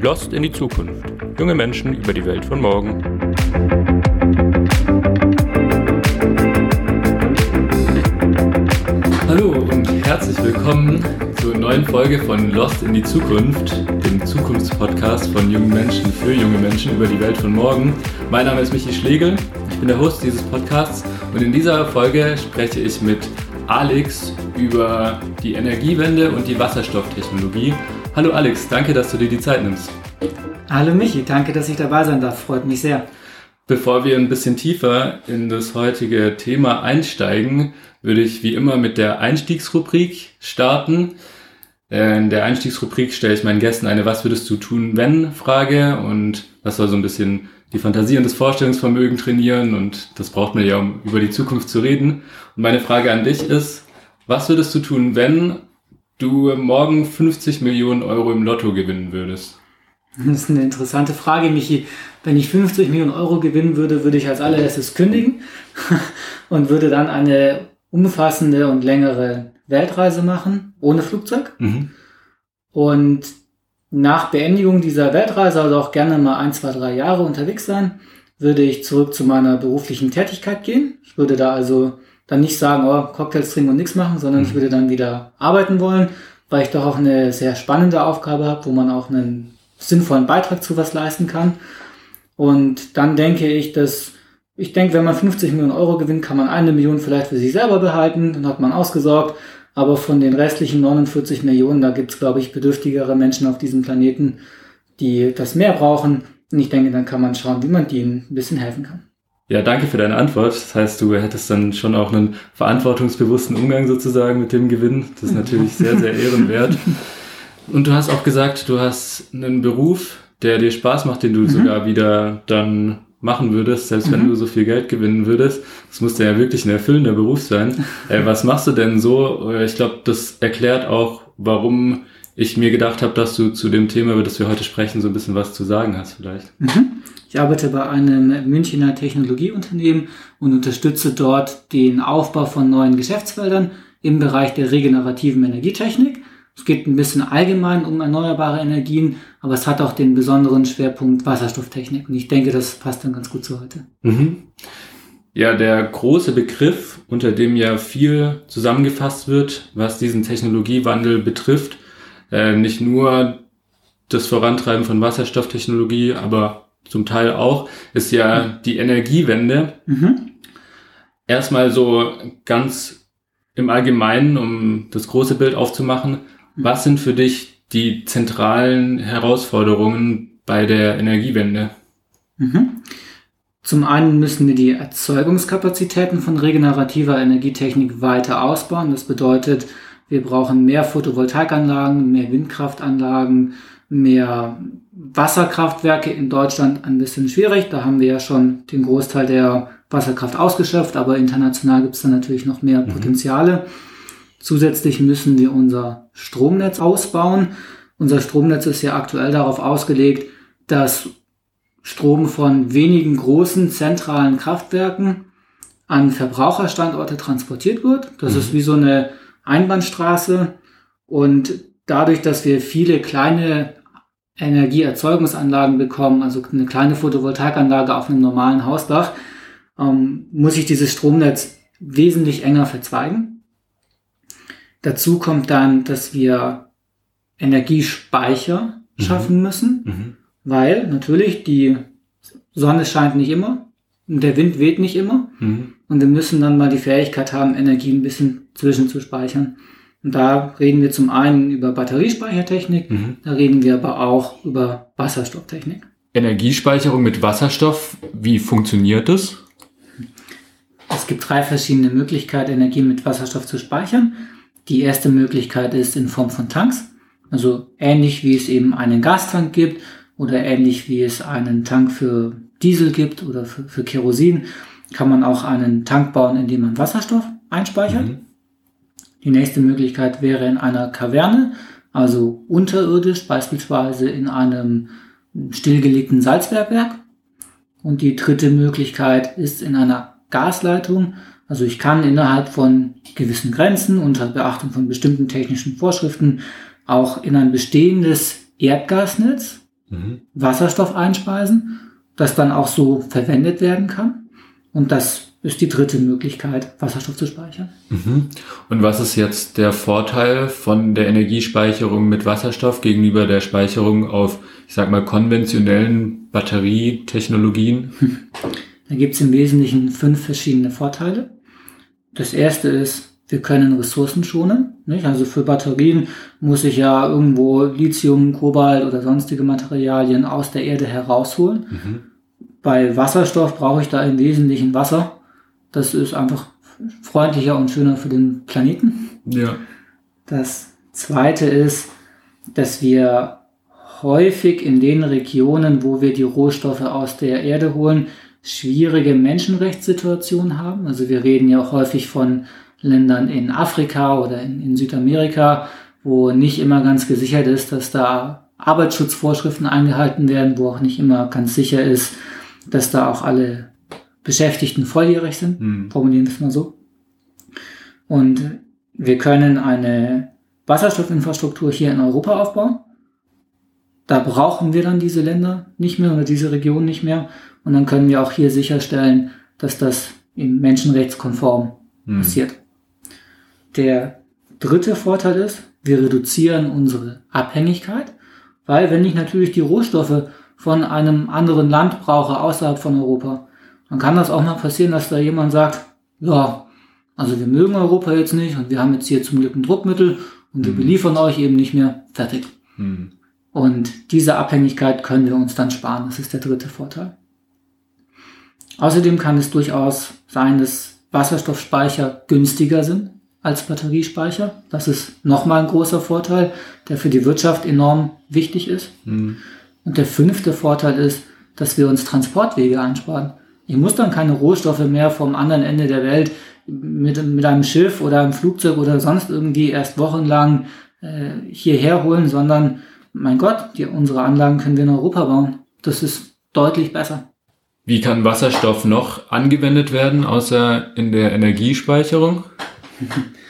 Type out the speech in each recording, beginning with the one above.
Lost in die Zukunft. Junge Menschen über die Welt von morgen. Hallo und herzlich willkommen zur neuen Folge von Lost in die Zukunft, dem Zukunftspodcast von jungen Menschen für junge Menschen über die Welt von morgen. Mein Name ist Michi Schlegel, ich bin der Host dieses Podcasts und in dieser Folge spreche ich mit Alex über die Energiewende und die Wasserstofftechnologie. Hallo Alex, danke, dass du dir die Zeit nimmst. Hallo Michi, danke, dass ich dabei sein darf. Freut mich sehr. Bevor wir ein bisschen tiefer in das heutige Thema einsteigen, würde ich wie immer mit der Einstiegsrubrik starten. In der Einstiegsrubrik stelle ich meinen Gästen eine Was würdest du tun, wenn Frage und das soll so ein bisschen die Fantasie und das Vorstellungsvermögen trainieren und das braucht man ja, um über die Zukunft zu reden. Und meine Frage an dich ist, was würdest du tun, wenn du morgen 50 Millionen Euro im Lotto gewinnen würdest? Das ist eine interessante Frage, Michi. Wenn ich 50 Millionen Euro gewinnen würde, würde ich als allererstes kündigen und würde dann eine umfassende und längere Weltreise machen, ohne Flugzeug. Mhm. Und nach Beendigung dieser Weltreise, also auch gerne mal ein, zwei, drei Jahre unterwegs sein, würde ich zurück zu meiner beruflichen Tätigkeit gehen. Ich würde da also dann nicht sagen, oh, Cocktails trinken und nichts machen, sondern mhm. ich würde dann wieder arbeiten wollen, weil ich doch auch eine sehr spannende Aufgabe habe, wo man auch einen sinnvollen Beitrag zu was leisten kann. Und dann denke ich, dass ich denke, wenn man 50 Millionen Euro gewinnt, kann man eine Million vielleicht für sich selber behalten, dann hat man ausgesorgt. Aber von den restlichen 49 Millionen, da gibt es, glaube ich, bedürftigere Menschen auf diesem Planeten, die das mehr brauchen. Und ich denke, dann kann man schauen, wie man denen ein bisschen helfen kann. Ja, danke für deine Antwort. Das heißt, du hättest dann schon auch einen verantwortungsbewussten Umgang sozusagen mit dem Gewinn. Das ist natürlich sehr, sehr ehrenwert. Und du hast auch gesagt, du hast einen Beruf, der dir Spaß macht, den du mhm. sogar wieder dann machen würdest, selbst mhm. wenn du so viel Geld gewinnen würdest. Das musste ja wirklich ein erfüllender Beruf sein. äh, was machst du denn so? Äh, ich glaube, das erklärt auch, warum ich mir gedacht habe, dass du zu dem Thema, über das wir heute sprechen, so ein bisschen was zu sagen hast vielleicht. Mhm. Ich arbeite bei einem Münchner Technologieunternehmen und unterstütze dort den Aufbau von neuen Geschäftsfeldern im Bereich der regenerativen Energietechnik. Es geht ein bisschen allgemein um erneuerbare Energien, aber es hat auch den besonderen Schwerpunkt Wasserstofftechnik. Und ich denke, das passt dann ganz gut zu heute. Mhm. Ja, der große Begriff, unter dem ja viel zusammengefasst wird, was diesen Technologiewandel betrifft, äh, nicht nur das Vorantreiben von Wasserstofftechnologie, aber zum Teil auch, ist ja mhm. die Energiewende. Mhm. Erstmal so ganz im Allgemeinen, um das große Bild aufzumachen. Was sind für dich die zentralen Herausforderungen bei der Energiewende? Mhm. Zum einen müssen wir die Erzeugungskapazitäten von regenerativer Energietechnik weiter ausbauen. Das bedeutet, wir brauchen mehr Photovoltaikanlagen, mehr Windkraftanlagen, mehr Wasserkraftwerke in Deutschland ein bisschen schwierig. Da haben wir ja schon den Großteil der Wasserkraft ausgeschöpft, aber international gibt es da natürlich noch mehr mhm. Potenziale. Mhm. Zusätzlich müssen wir unser Stromnetz ausbauen. Unser Stromnetz ist ja aktuell darauf ausgelegt, dass Strom von wenigen großen zentralen Kraftwerken an Verbraucherstandorte transportiert wird. Das mhm. ist wie so eine Einbahnstraße. Und dadurch, dass wir viele kleine Energieerzeugungsanlagen bekommen, also eine kleine Photovoltaikanlage auf einem normalen Hausdach, ähm, muss ich dieses Stromnetz wesentlich enger verzweigen. Dazu kommt dann, dass wir Energiespeicher mhm. schaffen müssen, mhm. weil natürlich die Sonne scheint nicht immer und der Wind weht nicht immer mhm. Und wir müssen dann mal die Fähigkeit haben, Energie ein bisschen zwischenzuspeichern. Und da reden wir zum einen über Batteriespeichertechnik, mhm. da reden wir aber auch über Wasserstofftechnik. Energiespeicherung mit Wasserstoff, wie funktioniert das? Es gibt drei verschiedene Möglichkeiten, Energie mit Wasserstoff zu speichern. Die erste Möglichkeit ist in Form von Tanks, also ähnlich wie es eben einen Gastank gibt oder ähnlich wie es einen Tank für Diesel gibt oder für, für Kerosin, kann man auch einen Tank bauen, in dem man Wasserstoff einspeichert. Mhm. Die nächste Möglichkeit wäre in einer Kaverne, also unterirdisch, beispielsweise in einem stillgelegten Salzbergwerk. Und die dritte Möglichkeit ist in einer Gasleitung, Also ich kann innerhalb von gewissen Grenzen unter Beachtung von bestimmten technischen Vorschriften auch in ein bestehendes Erdgasnetz mhm. Wasserstoff einspeisen, das dann auch so verwendet werden kann. Und das ist die dritte Möglichkeit, Wasserstoff zu speichern. Mhm. Und was ist jetzt der Vorteil von der Energiespeicherung mit Wasserstoff gegenüber der Speicherung auf, ich sag mal, konventionellen Batterietechnologien? Da gibt es im Wesentlichen fünf verschiedene Vorteile. Das erste ist, wir können Ressourcen schonen. Nicht? Also für Batterien muss ich ja irgendwo Lithium, Kobalt oder sonstige Materialien aus der Erde herausholen. Mhm. Bei Wasserstoff brauche ich da im Wesentlichen Wasser. Das ist einfach freundlicher und schöner für den Planeten. Ja. Das zweite ist, dass wir häufig in den Regionen, wo wir die Rohstoffe aus der Erde holen, schwierige Menschenrechtssituationen haben. Also wir reden ja auch häufig von Ländern in Afrika oder in, in Südamerika, wo nicht immer ganz gesichert ist, dass da Arbeitsschutzvorschriften eingehalten werden, wo auch nicht immer ganz sicher ist, dass da auch alle Beschäftigten volljährig sind. Mhm. Formulieren wir es mal so. Und wir können eine Wasserstoffinfrastruktur hier in Europa aufbauen. Da brauchen wir dann diese Länder nicht mehr oder diese Region nicht mehr. Und dann können wir auch hier sicherstellen, dass das im menschenrechtskonform hm. passiert. Der dritte Vorteil ist, wir reduzieren unsere Abhängigkeit, weil wenn ich natürlich die Rohstoffe von einem anderen Land brauche außerhalb von Europa, dann kann das auch mal passieren, dass da jemand sagt, ja, also wir mögen Europa jetzt nicht und wir haben jetzt hier zum Glück ein Druckmittel und wir hm. beliefern euch eben nicht mehr, fertig. Hm. Und diese Abhängigkeit können wir uns dann sparen. Das ist der dritte Vorteil. Außerdem kann es durchaus sein, dass Wasserstoffspeicher günstiger sind als Batteriespeicher. Das ist nochmal ein großer Vorteil, der für die Wirtschaft enorm wichtig ist. Mhm. Und der fünfte Vorteil ist, dass wir uns Transportwege einsparen. Ich muss dann keine Rohstoffe mehr vom anderen Ende der Welt mit, mit einem Schiff oder einem Flugzeug oder sonst irgendwie erst wochenlang äh, hierher holen, sondern mein Gott, die, unsere Anlagen können wir in Europa bauen. Das ist deutlich besser. Wie kann Wasserstoff noch angewendet werden, außer in der Energiespeicherung?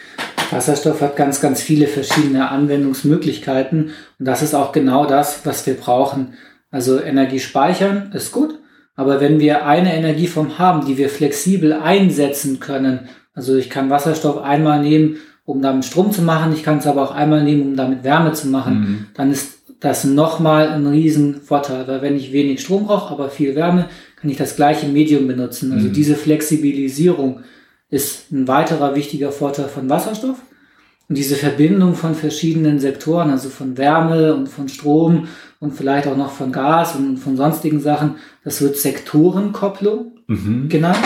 Wasserstoff hat ganz, ganz viele verschiedene Anwendungsmöglichkeiten und das ist auch genau das, was wir brauchen. Also Energie speichern ist gut, aber wenn wir eine Energieform haben, die wir flexibel einsetzen können, also ich kann Wasserstoff einmal nehmen, um damit Strom zu machen, ich kann es aber auch einmal nehmen, um damit Wärme zu machen, mhm. dann ist das nochmal ein Riesenvorteil, weil wenn ich wenig Strom brauche, aber viel Wärme, kann ich das gleiche Medium benutzen. Also mhm. diese Flexibilisierung ist ein weiterer wichtiger Vorteil von Wasserstoff. Und diese Verbindung von verschiedenen Sektoren, also von Wärme und von Strom und vielleicht auch noch von Gas und von sonstigen Sachen, das wird Sektorenkopplung mhm. genannt.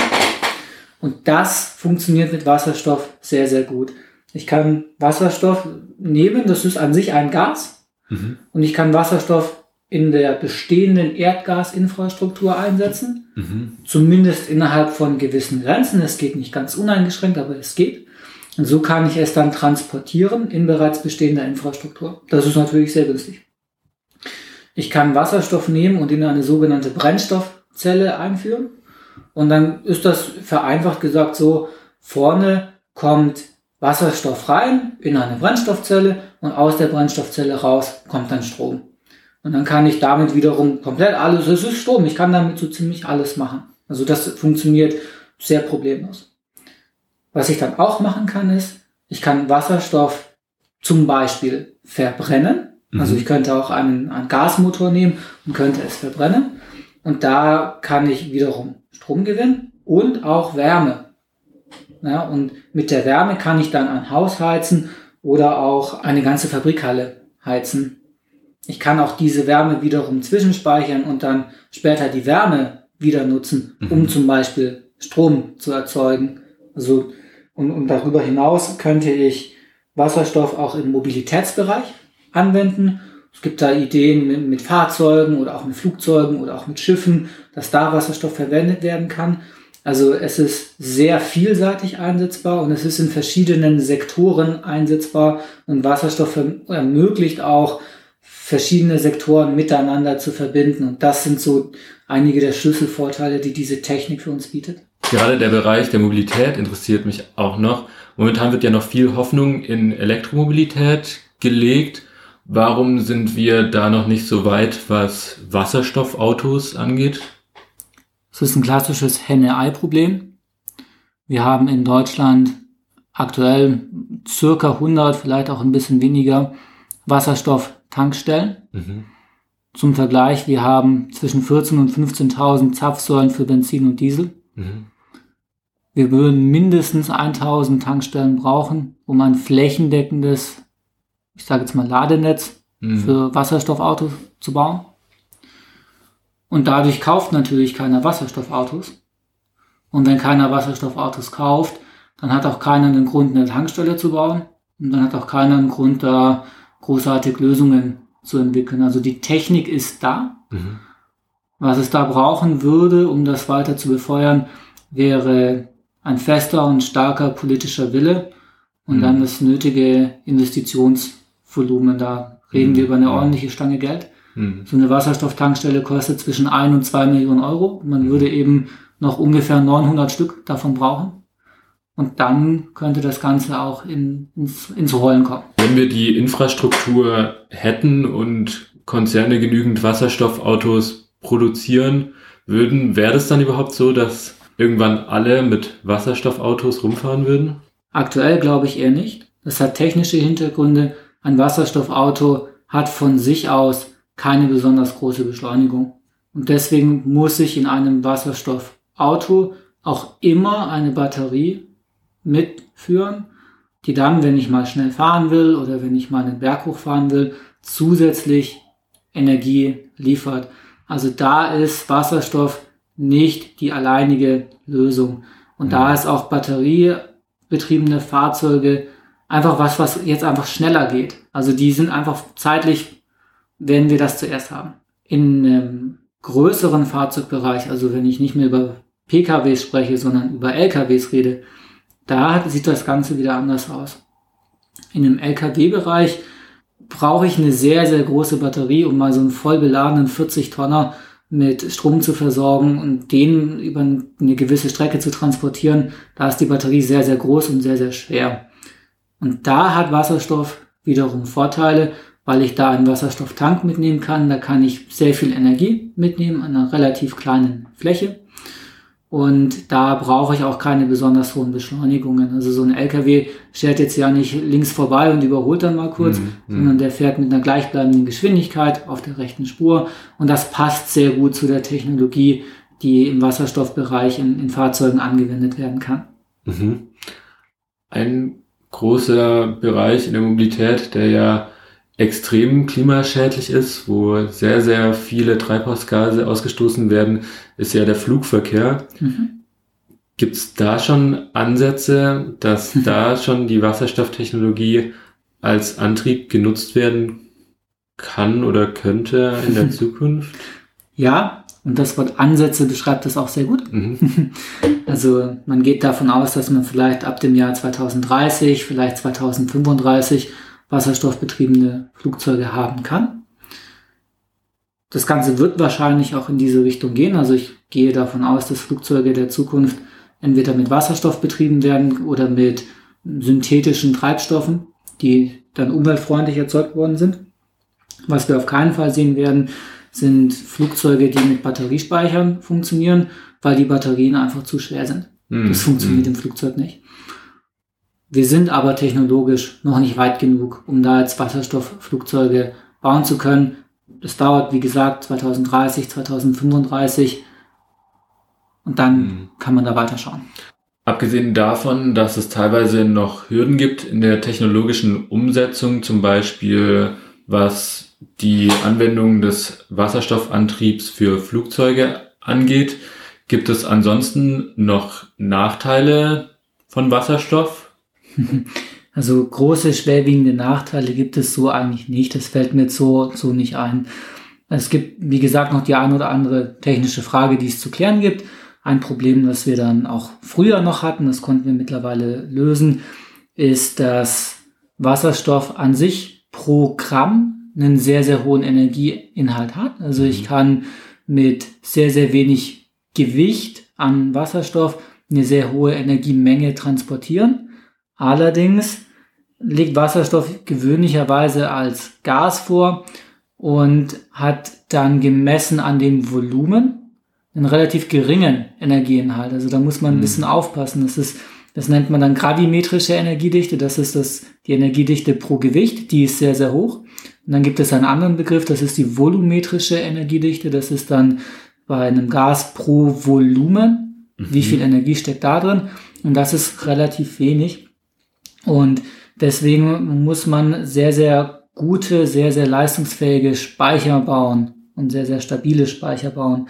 Und das funktioniert mit Wasserstoff sehr, sehr gut. Ich kann Wasserstoff nehmen, das ist an sich ein Gas. Mhm. Und ich kann Wasserstoff in der bestehenden Erdgasinfrastruktur einsetzen. Mhm. Zumindest innerhalb von gewissen Grenzen. Es geht nicht ganz uneingeschränkt, aber es geht. Und so kann ich es dann transportieren in bereits bestehender Infrastruktur. Das ist natürlich sehr günstig. Ich kann Wasserstoff nehmen und in eine sogenannte Brennstoffzelle einführen. Und dann ist das vereinfacht gesagt so, vorne kommt Wasserstoff rein in eine Brennstoffzelle und aus der Brennstoffzelle raus kommt dann Strom. Und dann kann ich damit wiederum komplett alles, es ist Strom, ich kann damit so ziemlich alles machen. Also das funktioniert sehr problemlos. Was ich dann auch machen kann, ist, ich kann Wasserstoff zum Beispiel verbrennen. Mhm. Also ich könnte auch einen, einen Gasmotor nehmen und könnte es verbrennen. Und da kann ich wiederum Strom gewinnen und auch Wärme. Ja, und mit der Wärme kann ich dann ein Haus heizen oder auch eine ganze Fabrikhalle heizen. Ich kann auch diese Wärme wiederum zwischenspeichern und dann später die Wärme wieder nutzen, um mhm. zum Beispiel Strom zu erzeugen. Also, und, und darüber hinaus könnte ich Wasserstoff auch im Mobilitätsbereich anwenden. Es gibt da Ideen mit, mit, Fahrzeugen oder auch mit Flugzeugen oder auch mit Schiffen, dass da Wasserstoff verwendet werden kann. Also es ist sehr vielseitig einsetzbar und es ist in verschiedenen Sektoren einsetzbar und Wasserstoff ermöglicht auch verschiedene Sektoren miteinander zu verbinden. Und das sind so einige der Schlüsselvorteile, die diese Technik für uns bietet. Gerade der Bereich der Mobilität interessiert mich auch noch. Momentan wird ja noch viel Hoffnung in Elektromobilität gelegt. Warum sind wir da noch nicht so weit, was Wasserstoffautos angeht? Es ist ein klassisches Henne-Ei-Problem. Wir haben in Deutschland aktuell circa 100, vielleicht auch ein bisschen weniger Wasserstofftankstellen. Mhm. Zum Vergleich, wir haben zwischen 14.000 und 15.000 Zapfsäulen für Benzin und Diesel. Mhm. Wir würden mindestens 1000 Tankstellen brauchen, um ein flächendeckendes, ich sage jetzt mal Ladenetz mhm. für Wasserstoffautos zu bauen. Und dadurch kauft natürlich keiner Wasserstoffautos. Und wenn keiner Wasserstoffautos kauft, dann hat auch keiner einen Grund, eine Tankstelle zu bauen. Und dann hat auch keiner einen Grund, da großartig Lösungen zu entwickeln. Also die Technik ist da. Mhm. Was es da brauchen würde, um das weiter zu befeuern, wäre ein fester und starker politischer Wille und mhm. dann das nötige Investitionsvolumen. Da reden mhm. wir über eine ordentliche Stange Geld. Mhm. So eine Wasserstofftankstelle kostet zwischen 1 und 2 Millionen Euro. Man mhm. würde eben noch ungefähr 900 Stück davon brauchen. Und dann könnte das Ganze auch in, ins, ins Rollen kommen. Wenn wir die Infrastruktur hätten und Konzerne genügend Wasserstoffautos produzieren würden, wäre es dann überhaupt so, dass irgendwann alle mit Wasserstoffautos rumfahren würden? Aktuell glaube ich eher nicht. Das hat technische Hintergründe. Ein Wasserstoffauto hat von sich aus keine besonders große Beschleunigung. Und deswegen muss ich in einem Wasserstoffauto auch immer eine Batterie mitführen, die dann, wenn ich mal schnell fahren will oder wenn ich mal einen Berg hochfahren will, zusätzlich Energie liefert. Also da ist Wasserstoff nicht die alleinige Lösung. Und mhm. da ist auch batteriebetriebene Fahrzeuge einfach was, was jetzt einfach schneller geht. Also die sind einfach zeitlich, werden wir das zuerst haben. In einem größeren Fahrzeugbereich, also wenn ich nicht mehr über PKWs spreche, sondern über LKWs rede, da sieht das Ganze wieder anders aus. In dem LKW-Bereich brauche ich eine sehr, sehr große Batterie, um mal so einen voll beladenen 40 Tonner mit Strom zu versorgen und den über eine gewisse Strecke zu transportieren. Da ist die Batterie sehr, sehr groß und sehr, sehr schwer. Und da hat Wasserstoff wiederum Vorteile, weil ich da einen Wasserstofftank mitnehmen kann. Da kann ich sehr viel Energie mitnehmen an einer relativ kleinen Fläche. Und da brauche ich auch keine besonders hohen Beschleunigungen. Also so ein LKW fährt jetzt ja nicht links vorbei und überholt dann mal kurz, mhm, mhm. sondern der fährt mit einer gleichbleibenden Geschwindigkeit auf der rechten Spur. Und das passt sehr gut zu der Technologie, die im Wasserstoffbereich in, in Fahrzeugen angewendet werden kann. Mhm. Ein großer Bereich in der Mobilität, der ja extrem klimaschädlich ist, wo sehr, sehr viele Treibhausgase ausgestoßen werden, ist ja der Flugverkehr. Mhm. Gibt es da schon Ansätze, dass mhm. da schon die Wasserstofftechnologie als Antrieb genutzt werden kann oder könnte in der Zukunft? Ja, und das Wort Ansätze beschreibt das auch sehr gut. Mhm. Also man geht davon aus, dass man vielleicht ab dem Jahr 2030, vielleicht 2035 wasserstoffbetriebene Flugzeuge haben kann. Das Ganze wird wahrscheinlich auch in diese Richtung gehen. Also ich gehe davon aus, dass Flugzeuge der Zukunft entweder mit Wasserstoff betrieben werden oder mit synthetischen Treibstoffen, die dann umweltfreundlich erzeugt worden sind. Was wir auf keinen Fall sehen werden, sind Flugzeuge, die mit Batteriespeichern funktionieren, weil die Batterien einfach zu schwer sind. Mm, das funktioniert mm. im Flugzeug nicht. Wir sind aber technologisch noch nicht weit genug, um da jetzt Wasserstoffflugzeuge bauen zu können. Das dauert, wie gesagt, 2030, 2035 und dann mhm. kann man da weiterschauen. Abgesehen davon, dass es teilweise noch Hürden gibt in der technologischen Umsetzung, zum Beispiel was die Anwendung des Wasserstoffantriebs für Flugzeuge angeht, gibt es ansonsten noch Nachteile von Wasserstoff? Also große, schwerwiegende Nachteile gibt es so eigentlich nicht. Das fällt mir so, so nicht ein. Es gibt, wie gesagt, noch die ein oder andere technische Frage, die es zu klären gibt. Ein Problem, das wir dann auch früher noch hatten, das konnten wir mittlerweile lösen, ist, dass Wasserstoff an sich pro Gramm einen sehr, sehr hohen Energieinhalt hat. Also ich mhm. kann mit sehr, sehr wenig Gewicht an Wasserstoff eine sehr hohe Energiemenge transportieren. Allerdings liegt Wasserstoff gewöhnlicherweise als Gas vor und hat dann gemessen an dem Volumen einen relativ geringen Energieinhalt. Also da muss man ein mhm. bisschen aufpassen. Das ist, das nennt man dann gravimetrische Energiedichte. Das ist das, die Energiedichte pro Gewicht. Die ist sehr, sehr hoch. Und dann gibt es einen anderen Begriff. Das ist die volumetrische Energiedichte. Das ist dann bei einem Gas pro Volumen. Mhm. Wie viel Energie steckt da drin? Und das ist relativ wenig. Und deswegen muss man sehr, sehr gute, sehr, sehr leistungsfähige Speicher bauen und sehr, sehr stabile Speicher bauen.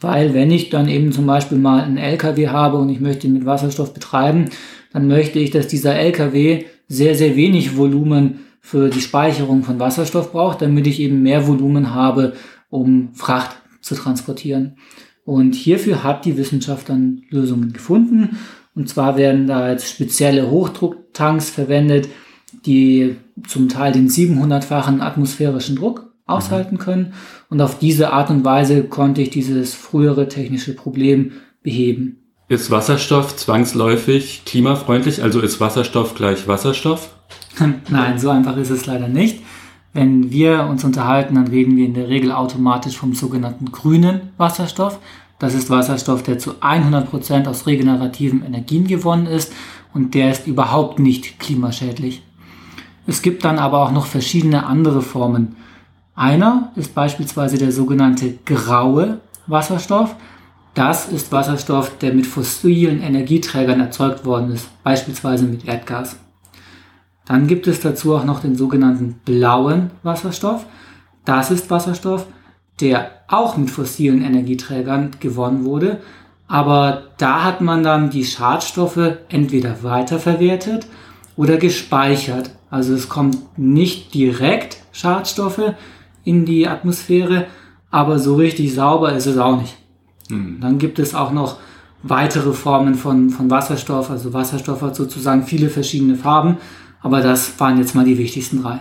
Weil wenn ich dann eben zum Beispiel mal einen LKW habe und ich möchte ihn mit Wasserstoff betreiben, dann möchte ich, dass dieser LKW sehr, sehr wenig Volumen für die Speicherung von Wasserstoff braucht, damit ich eben mehr Volumen habe, um Fracht zu transportieren. Und hierfür hat die Wissenschaft dann Lösungen gefunden. Und zwar werden da jetzt spezielle Hochdrucktanks verwendet, die zum Teil den 700-fachen atmosphärischen Druck aushalten können. Und auf diese Art und Weise konnte ich dieses frühere technische Problem beheben. Ist Wasserstoff zwangsläufig klimafreundlich? Also ist Wasserstoff gleich Wasserstoff? Nein, so einfach ist es leider nicht. Wenn wir uns unterhalten, dann reden wir in der Regel automatisch vom sogenannten grünen Wasserstoff. Das ist Wasserstoff, der zu 100 Prozent aus regenerativen Energien gewonnen ist und der ist überhaupt nicht klimaschädlich. Es gibt dann aber auch noch verschiedene andere Formen. Einer ist beispielsweise der sogenannte graue Wasserstoff. Das ist Wasserstoff, der mit fossilen Energieträgern erzeugt worden ist, beispielsweise mit Erdgas. Dann gibt es dazu auch noch den sogenannten blauen Wasserstoff. Das ist Wasserstoff, der auch mit fossilen Energieträgern gewonnen wurde. Aber da hat man dann die Schadstoffe entweder weiterverwertet oder gespeichert. Also es kommt nicht direkt Schadstoffe in die Atmosphäre, aber so richtig sauber ist es auch nicht. Mhm. Dann gibt es auch noch weitere Formen von, von Wasserstoff. Also Wasserstoff hat sozusagen viele verschiedene Farben, aber das waren jetzt mal die wichtigsten drei.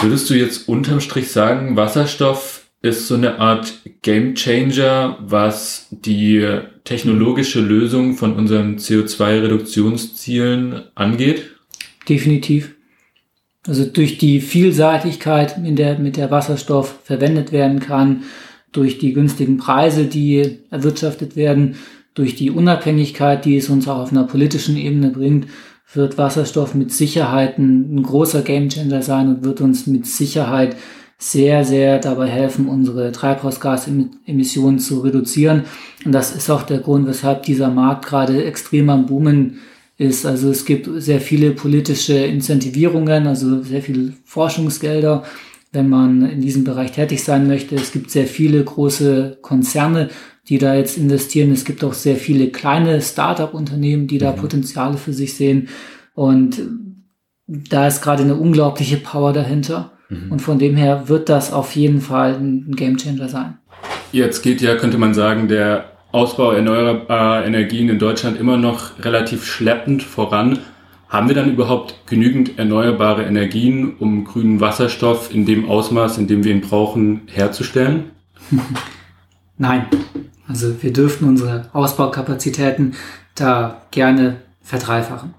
Würdest du jetzt unterm Strich sagen, Wasserstoff ist so eine Art Game Changer, was die technologische Lösung von unseren CO2-Reduktionszielen angeht? Definitiv. Also durch die Vielseitigkeit, in der, mit der Wasserstoff verwendet werden kann, durch die günstigen Preise, die erwirtschaftet werden, durch die Unabhängigkeit, die es uns auch auf einer politischen Ebene bringt, wird Wasserstoff mit Sicherheit ein, ein großer Gamechanger sein und wird uns mit Sicherheit sehr, sehr dabei helfen, unsere Treibhausgasemissionen zu reduzieren. Und das ist auch der Grund, weshalb dieser Markt gerade extrem am Boomen ist. Also es gibt sehr viele politische Incentivierungen, also sehr viele Forschungsgelder, wenn man in diesem Bereich tätig sein möchte. Es gibt sehr viele große Konzerne, die da jetzt investieren. Es gibt auch sehr viele kleine Start-up-Unternehmen, die da mhm. Potenziale für sich sehen. Und da ist gerade eine unglaubliche Power dahinter. Mhm. Und von dem her wird das auf jeden Fall ein Gamechanger sein. Jetzt geht ja, könnte man sagen, der Ausbau erneuerbarer Energien in Deutschland immer noch relativ schleppend voran. Haben wir dann überhaupt genügend erneuerbare Energien, um grünen Wasserstoff in dem Ausmaß, in dem wir ihn brauchen, herzustellen? Nein. Also wir dürften unsere Ausbaukapazitäten da gerne verdreifachen.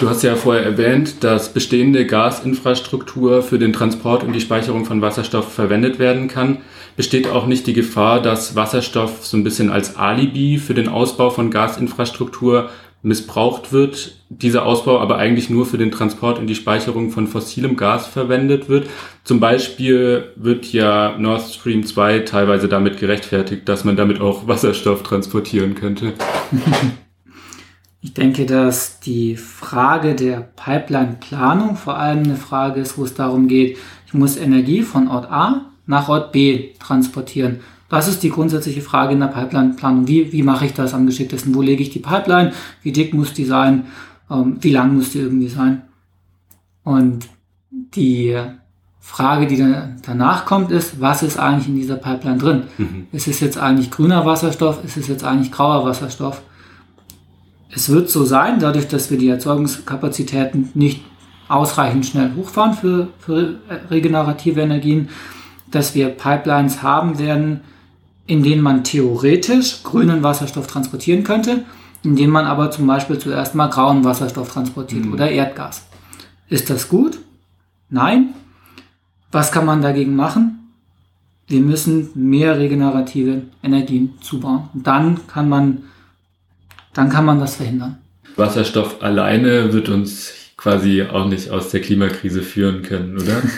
Du hast ja vorher erwähnt, dass bestehende Gasinfrastruktur für den Transport und die Speicherung von Wasserstoff verwendet werden kann. Besteht auch nicht die Gefahr, dass Wasserstoff so ein bisschen als Alibi für den Ausbau von Gasinfrastruktur missbraucht wird, dieser Ausbau aber eigentlich nur für den Transport und die Speicherung von fossilem Gas verwendet wird. Zum Beispiel wird ja Nord Stream 2 teilweise damit gerechtfertigt, dass man damit auch Wasserstoff transportieren könnte. Ich denke, dass die Frage der Pipeline-Planung vor allem eine Frage ist, wo es darum geht, ich muss Energie von Ort A nach Ort B transportieren. Das ist die grundsätzliche Frage in der Pipeline-Planung. Wie, wie mache ich das am geschicktesten? Wo lege ich die Pipeline? Wie dick muss die sein? Ähm, wie lang muss die irgendwie sein? Und die Frage, die dann danach kommt, ist, was ist eigentlich in dieser Pipeline drin? Mhm. Ist es jetzt eigentlich grüner Wasserstoff? Ist es jetzt eigentlich grauer Wasserstoff? Es wird so sein, dadurch, dass wir die Erzeugungskapazitäten nicht ausreichend schnell hochfahren für, für regenerative Energien, dass wir Pipelines haben werden, in denen man theoretisch grünen Wasserstoff transportieren könnte. indem man aber zum Beispiel zuerst mal grauen Wasserstoff transportiert mhm. oder Erdgas. Ist das gut? Nein. Was kann man dagegen machen? Wir müssen mehr regenerative Energien zubauen. Und dann kann man, dann kann man das verhindern. Wasserstoff alleine wird uns quasi auch nicht aus der Klimakrise führen können, oder?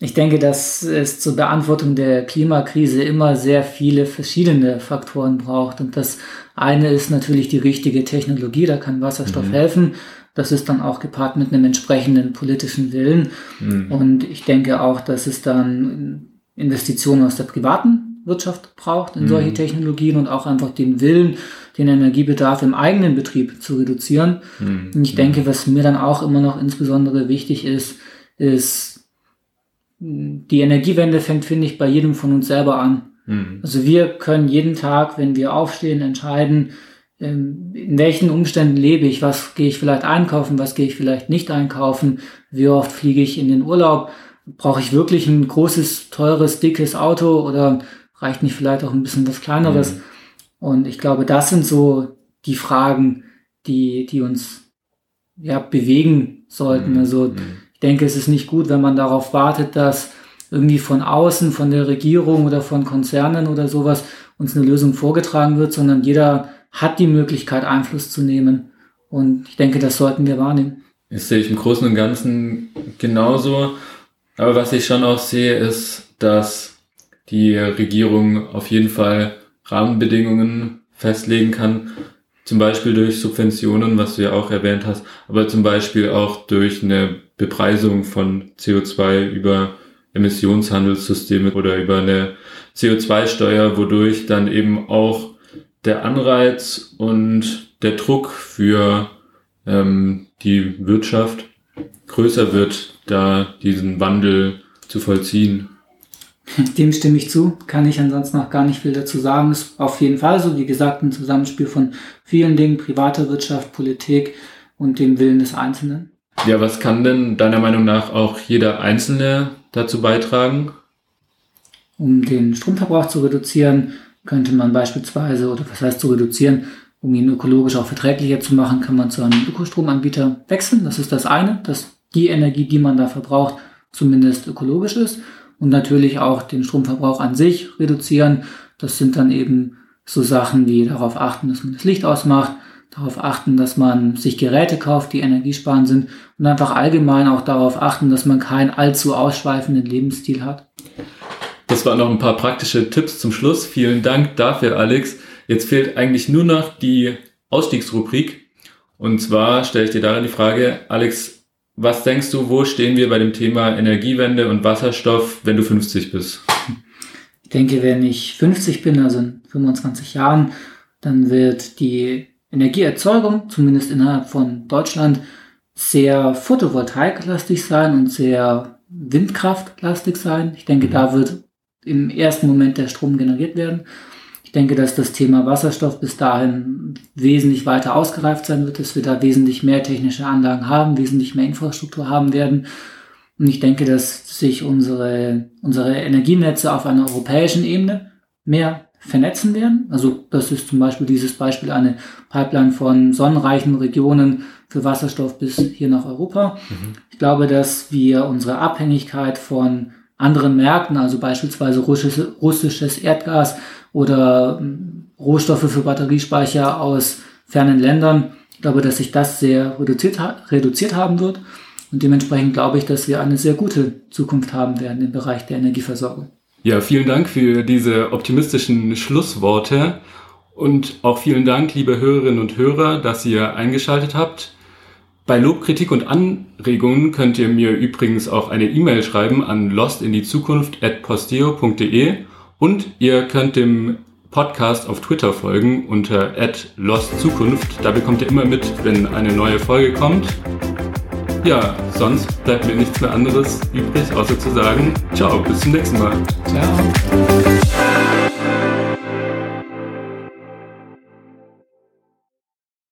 Ich denke, dass es zur Beantwortung der Klimakrise immer sehr viele verschiedene Faktoren braucht. Und das eine ist natürlich die richtige Technologie, da kann Wasserstoff mhm. helfen. Das ist dann auch gepaart mit einem entsprechenden politischen Willen. Mhm. Und ich denke auch, dass es dann Investitionen aus der privaten Wirtschaft braucht in mhm. solche Technologien und auch einfach den Willen, den Energiebedarf im eigenen Betrieb zu reduzieren. Mhm. Und ich denke, was mir dann auch immer noch insbesondere wichtig ist, ist die Energiewende fängt, finde ich, bei jedem von uns selber an. Mhm. Also wir können jeden Tag, wenn wir aufstehen, entscheiden, ähm, in welchen Umständen lebe ich, was gehe ich vielleicht einkaufen, was gehe ich vielleicht nicht einkaufen, wie oft fliege ich in den Urlaub, brauche ich wirklich ein großes, teures, dickes Auto oder reicht nicht vielleicht auch ein bisschen was kleineres? Mhm. Und ich glaube, das sind so die Fragen, die, die uns ja bewegen sollten. Mhm. Also mhm. Ich denke, es ist nicht gut, wenn man darauf wartet, dass irgendwie von außen, von der Regierung oder von Konzernen oder sowas uns eine Lösung vorgetragen wird, sondern jeder hat die Möglichkeit, Einfluss zu nehmen. Und ich denke, das sollten wir wahrnehmen. Das sehe ich im Großen und Ganzen genauso. Aber was ich schon auch sehe, ist, dass die Regierung auf jeden Fall Rahmenbedingungen festlegen kann, zum Beispiel durch Subventionen, was du ja auch erwähnt hast, aber zum Beispiel auch durch eine Bepreisung von CO2 über Emissionshandelssysteme oder über eine CO2-Steuer, wodurch dann eben auch der Anreiz und der Druck für ähm, die Wirtschaft größer wird, da diesen Wandel zu vollziehen. Dem stimme ich zu, kann ich ansonsten noch gar nicht viel dazu sagen. Ist auf jeden Fall so, wie gesagt, ein Zusammenspiel von vielen Dingen, privater Wirtschaft, Politik und dem Willen des Einzelnen. Ja, was kann denn deiner Meinung nach auch jeder Einzelne dazu beitragen? Um den Stromverbrauch zu reduzieren, könnte man beispielsweise, oder was heißt zu reduzieren, um ihn ökologisch auch verträglicher zu machen, kann man zu einem Ökostromanbieter wechseln. Das ist das eine, dass die Energie, die man da verbraucht, zumindest ökologisch ist und natürlich auch den Stromverbrauch an sich reduzieren. Das sind dann eben so Sachen wie darauf achten, dass man das Licht ausmacht, darauf achten, dass man sich Geräte kauft, die energiesparend sind und einfach allgemein auch darauf achten, dass man keinen allzu ausschweifenden Lebensstil hat. Das waren noch ein paar praktische Tipps zum Schluss. Vielen Dank dafür, Alex. Jetzt fehlt eigentlich nur noch die Ausstiegsrubrik. Und zwar stelle ich dir darin die Frage, Alex, was denkst du, wo stehen wir bei dem Thema Energiewende und Wasserstoff, wenn du 50 bist? Ich denke, wenn ich 50 bin, also in 25 Jahren, dann wird die Energieerzeugung, zumindest innerhalb von Deutschland, sehr photovoltaiklastig sein und sehr windkraftlastig sein. Ich denke, mhm. da wird im ersten Moment der Strom generiert werden. Ich denke, dass das Thema Wasserstoff bis dahin wesentlich weiter ausgereift sein wird, dass wir da wesentlich mehr technische Anlagen haben, wesentlich mehr Infrastruktur haben werden. Und ich denke, dass sich unsere, unsere Energienetze auf einer europäischen Ebene mehr vernetzen werden. Also das ist zum Beispiel dieses Beispiel eine Pipeline von sonnenreichen Regionen für Wasserstoff bis hier nach Europa. Mhm. Ich glaube, dass wir unsere Abhängigkeit von anderen Märkten, also beispielsweise russisches, russisches Erdgas, oder ähm, Rohstoffe für Batteriespeicher aus fernen Ländern. Ich glaube, dass sich das sehr reduziert, reduziert haben wird. Und dementsprechend glaube ich, dass wir eine sehr gute Zukunft haben werden im Bereich der Energieversorgung. Ja, vielen Dank für diese optimistischen Schlussworte. Und auch vielen Dank, liebe Hörerinnen und Hörer, dass ihr eingeschaltet habt. Bei Lob, Kritik und Anregungen könnt ihr mir übrigens auch eine E-Mail schreiben an lostinDieZukunft@posteo.de und ihr könnt dem Podcast auf Twitter folgen unter @lostzukunft. Da bekommt ihr immer mit, wenn eine neue Folge kommt. Ja, sonst bleibt mir nichts mehr anderes übrig, außer zu sagen, ciao, bis zum nächsten Mal. Ciao.